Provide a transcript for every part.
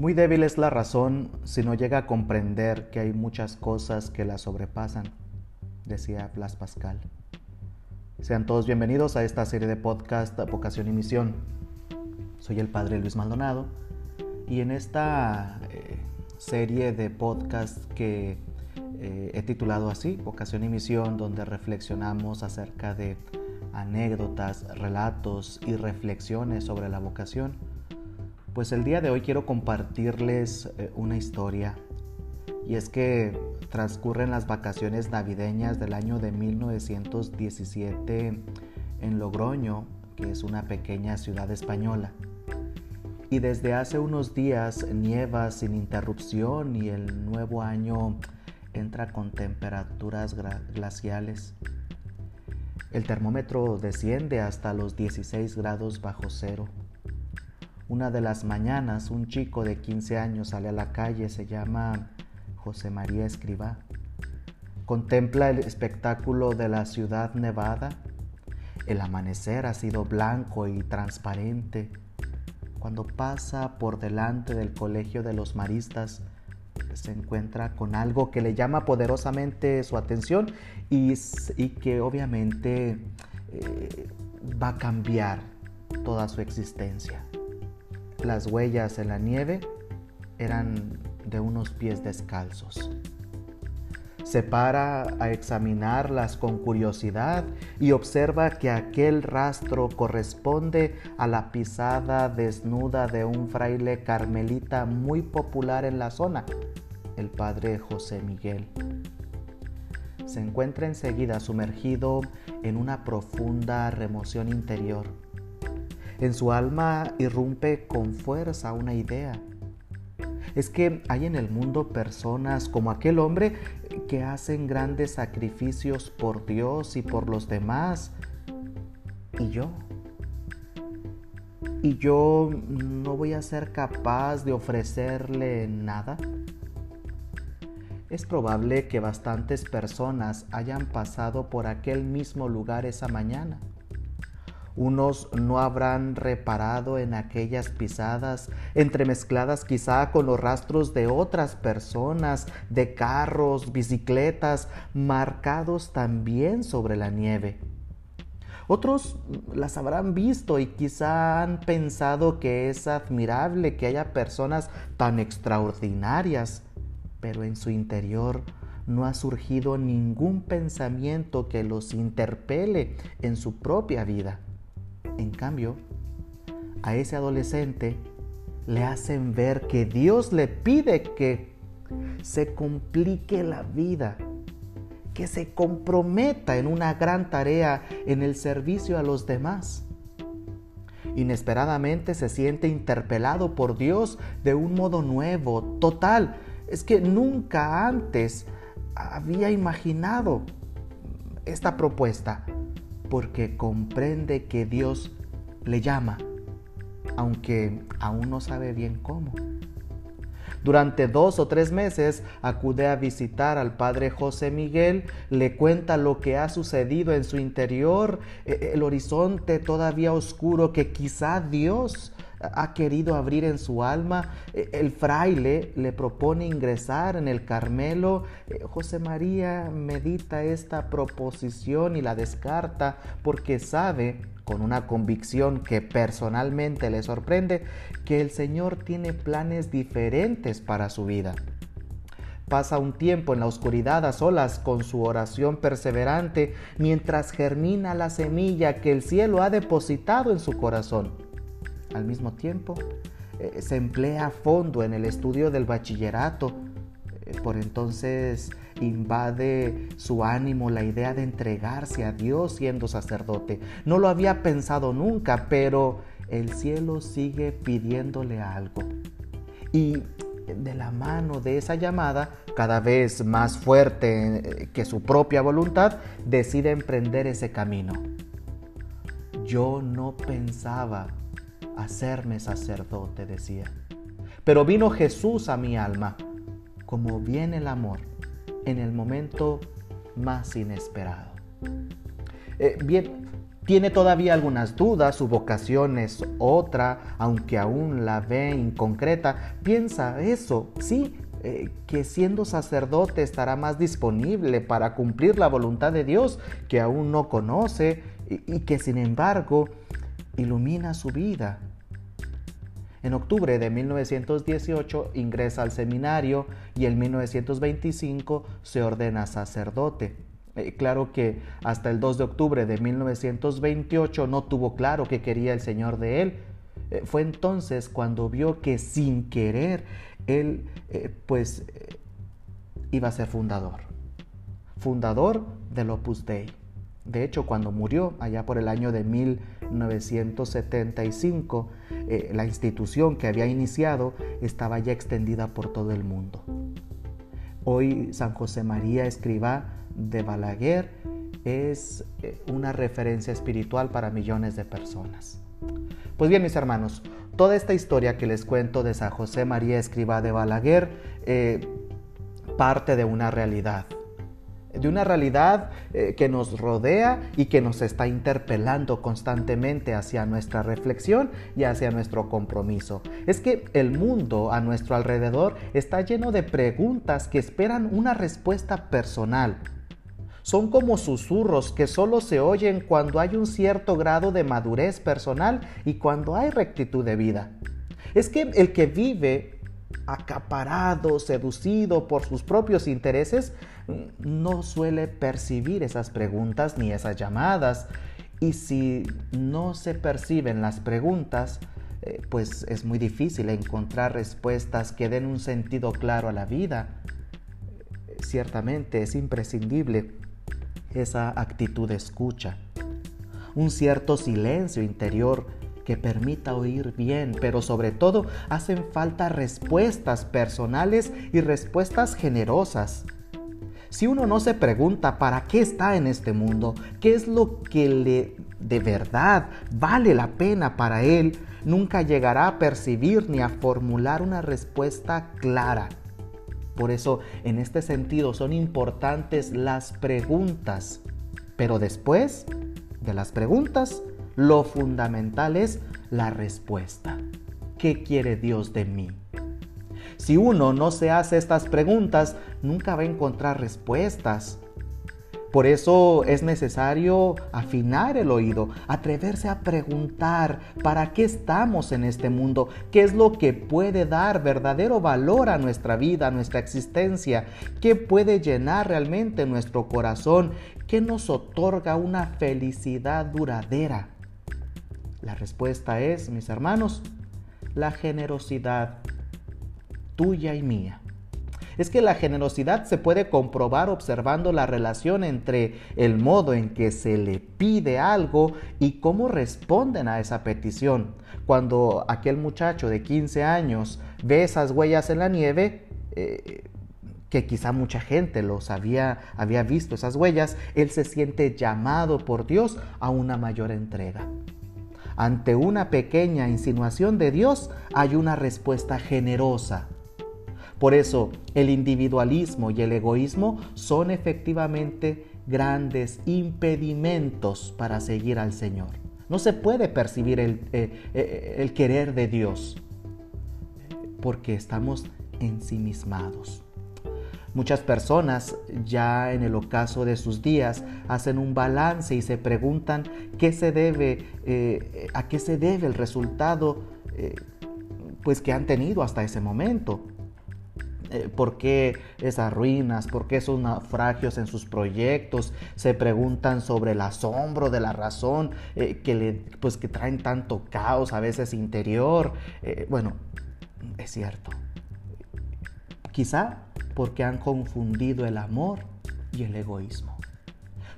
Muy débil es la razón si no llega a comprender que hay muchas cosas que la sobrepasan, decía Blas Pascal. Sean todos bienvenidos a esta serie de podcast Vocación y Misión. Soy el Padre Luis Maldonado y en esta eh, serie de podcast que eh, he titulado así, Vocación y Misión, donde reflexionamos acerca de anécdotas, relatos y reflexiones sobre la vocación, pues el día de hoy quiero compartirles eh, una historia. Y es que transcurren las vacaciones navideñas del año de 1917 en Logroño, que es una pequeña ciudad española. Y desde hace unos días nieva sin interrupción y el nuevo año entra con temperaturas glaciales. El termómetro desciende hasta los 16 grados bajo cero. Una de las mañanas un chico de 15 años sale a la calle, se llama José María Escribá. Contempla el espectáculo de la ciudad nevada. El amanecer ha sido blanco y transparente. Cuando pasa por delante del colegio de los maristas, se encuentra con algo que le llama poderosamente su atención y, que obviamente eh, va a cambiar toda su existencia. Las huellas en la nieve eran de unos pies descalzos. Se para a examinarlas con curiosidad y observa que aquel rastro corresponde a la pisada desnuda de un fraile carmelita muy popular en la zona, el padre José Miguel. Se encuentra enseguida sumergido en una profunda remoción interior en su alma irrumpe con fuerza una idea. Es que hay en el mundo personas como aquel hombre que hacen grandes sacrificios por Dios y por los demás. ¿Y yo? ¿Y yo no voy a ser capaz de ofrecerle nada? Es probable que bastantes personas hayan pasado por aquel mismo lugar esa mañana unos no habrán reparado en aquellas pisadas, entremezcladas quizá con los rastros de otras personas, de carros, bicicletas, marcados también sobre la nieve. Otros las habrán visto y quizá han pensado que es admirable que haya personas tan extraordinarias, pero en su interior no ha surgido ningún pensamiento que los interpele en su propia vida. En cambio, a ese adolescente le hacen ver que Dios le pide que se complique la vida, que se comprometa en una gran tarea en el servicio a los demás. Inesperadamente se siente interpelado por Dios de un modo nuevo, total. Es que nunca antes había imaginado esta propuesta porque comprende que Dios le llama, aunque aún no sabe bien cómo. Durante dos o tres meses acude a visitar al padre José Miguel, le cuenta lo que ha sucedido en su interior, e, el horizonte todavía oscuro que quizá Dios ha querido abrir en su alma. Eh, el fraile le propone ingresar en el Carmelo. Eh, José María medita esta proposición y la descarta porque sabe, con una convicción que personalmente le sorprende, que el Señor tiene planes diferentes para su vida pasa un tiempo en la oscuridad a solas con su oración perseverante mientras germina la semilla que el cielo ha depositado en su corazón. Al mismo tiempo, eh, se emplea a fondo en el estudio del bachillerato. Eh, por entonces invade su ánimo la idea de entregarse a Dios siendo sacerdote. No lo había pensado nunca, pero el cielo sigue pidiéndole algo. Y de la mano de esa llamada, cada vez más fuerte eh, que su propia voluntad, decide emprender ese camino. Yo no pensaba hacerme sacerdote, decía. Pero vino Jesús a mi alma, como viene el amor, en el momento más inesperado. Eh, bien, tiene todavía algunas dudas, su vocación es otra, aunque aún la ve inconcreta, piensa eso, sí, eh, que siendo sacerdote estará más disponible para cumplir la voluntad de Dios que aún no conoce y que sin embargo ilumina su vida. En octubre de 1918 ingresa al seminario y en 1925 se ordena sacerdote. Eh, claro que hasta el 2 de octubre de 1928 no tuvo claro qué quería el Señor de él. Eh, fue entonces cuando vio que sin querer él eh, pues iba a ser fundador. Fundador del Opus Dei. De hecho, cuando murió, allá por el año de 1975, la institución que había iniciado estaba ya extendida por todo el mundo. Hoy San José María Escribá de Balaguer es eh, una referencia espiritual para millones de personas. Pues bien, mis hermanos, toda esta historia que les cuento de San José María Escriba de Balaguer eh, parte de una realidad de una realidad eh, que nos rodea y que nos está interpelando constantemente hacia nuestra reflexión y hacia nuestro compromiso. Es que el mundo a nuestro alrededor está lleno de preguntas que esperan una respuesta personal. Son como susurros que solo se oyen cuando hay un cierto grado de madurez personal y cuando hay rectitud de vida. Es que el que vive acaparado, seducido por sus propios intereses, no suele percibir esas preguntas ni esas llamadas. Y si no se perciben las preguntas, eh, pues es muy difícil encontrar respuestas que den un sentido claro a la vida. Ciertamente es imprescindible esa actitud de escucha, un cierto silencio interior que permita oír bien, pero sobre todo hacen falta respuestas personales y respuestas generosas. Si uno no se pregunta para qué está en este mundo, qué es lo que le de verdad vale la pena para él, nunca llegará a percibir ni a formular una respuesta clara. Por eso, en este sentido, son importantes las preguntas. Pero después de las preguntas, lo fundamental es la respuesta. ¿Qué quiere Dios de mí? Si uno no se hace estas preguntas, nunca va a encontrar respuestas. Por eso es necesario afinar el oído, atreverse a preguntar para qué estamos en este mundo, qué es lo que puede dar verdadero valor a nuestra vida, a nuestra existencia, qué puede llenar realmente nuestro corazón, qué nos otorga una felicidad duradera. La respuesta es, mis hermanos, la generosidad tuya y mía. Es que la generosidad se puede comprobar observando la relación entre el modo en que se le pide algo y cómo responden a esa petición. Cuando aquel muchacho de 15 años ve esas huellas en la nieve, eh, que quizá mucha gente los había, había visto esas huellas, él se siente llamado por Dios a una mayor entrega. Ante una pequeña insinuación de Dios hay una respuesta generosa por eso el individualismo y el egoísmo son efectivamente grandes impedimentos para seguir al Señor. No se puede percibir el, eh, eh, el querer de Dios porque estamos ensimismados. Muchas personas ya en el ocaso de sus días hacen un balance y se preguntan qué se debe, eh, a qué se debe el resultado pues que han tenido hasta ese momento. Eh, por qué esas ruinas, por qué esos naufragios en sus proyectos, se preguntan sobre el asombro de la razón eh, que, le, pues, que traen tanto caos a veces interior. Eh, bueno, es cierto. Quizá porque han confundido el amor y el egoísmo.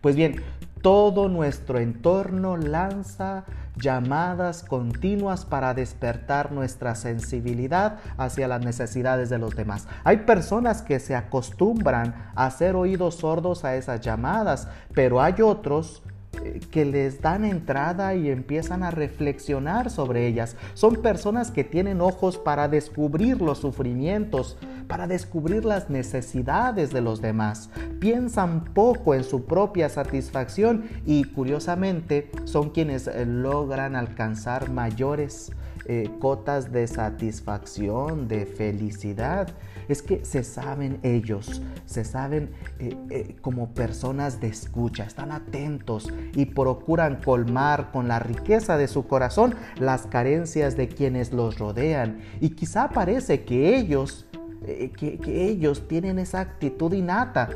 Pues bien, todo nuestro entorno lanza llamadas continuas para despertar nuestra sensibilidad hacia las necesidades de los demás. Hay personas que se acostumbran a hacer oídos sordos a esas llamadas, pero hay otros eh, que les dan entrada y empiezan a reflexionar sobre ellas. Son personas que tienen ojos para descubrir los sufrimientos, para descubrir las necesidades de los demás. Piensan poco en su propia satisfacción y curiosamente son quienes eh, logran alcanzar mayores eh, cotas de satisfacción, de felicidad. Es que se saben ellos, se saben eh, como personas de escucha, están atentos y procuran colmar con la riqueza de su corazón las carencias de quienes los rodean. Y quizá parece que ellos, que, que ellos tienen esa actitud innata.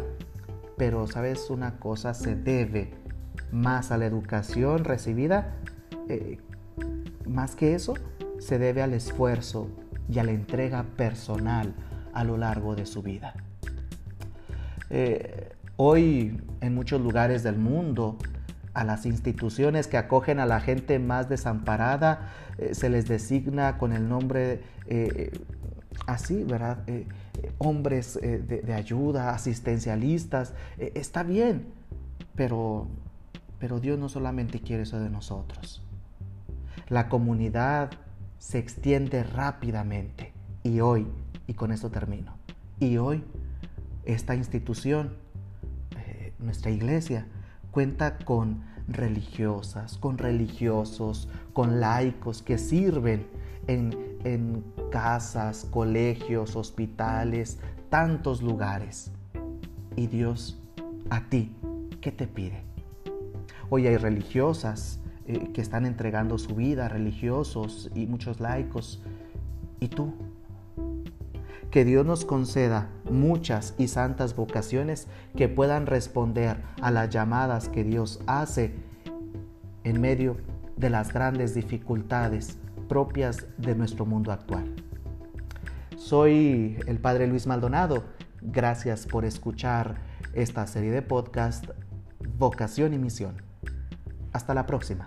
Pero sabes una cosa, se debe más a la educación recibida más que eso, se debe al esfuerzo y a la entrega personal a lo largo de su vida. Eh, hoy en muchos lugares del mundo a las instituciones que acogen a la gente más desamparada eh, se les designa con el nombre eh, así, ¿verdad? hombres de, de, ayuda, asistencialistas. está bien, pero, pero Dios no solamente quiere eso de nosotros. La comunidad se extiende rápidamente. Y hoy, y con esto termino, y hoy esta institución, eh, nuestra iglesia, cuenta con religiosas, con religiosos, con laicos que sirven en, en casas, colegios, hospitales, tantos lugares. Y Dios, a ti, ¿qué te pide? Hoy hay religiosas eh, que están entregando su vida, religiosos y muchos laicos. ¿Y tú? Que Dios nos conceda muchas y santas vocaciones que puedan responder a las llamadas que Dios hace en medio de las grandes dificultades propias de nuestro mundo actual. Soy el Padre Luis Maldonado. Gracias por escuchar esta serie de podcast Vocación y Misión. Hasta la próxima.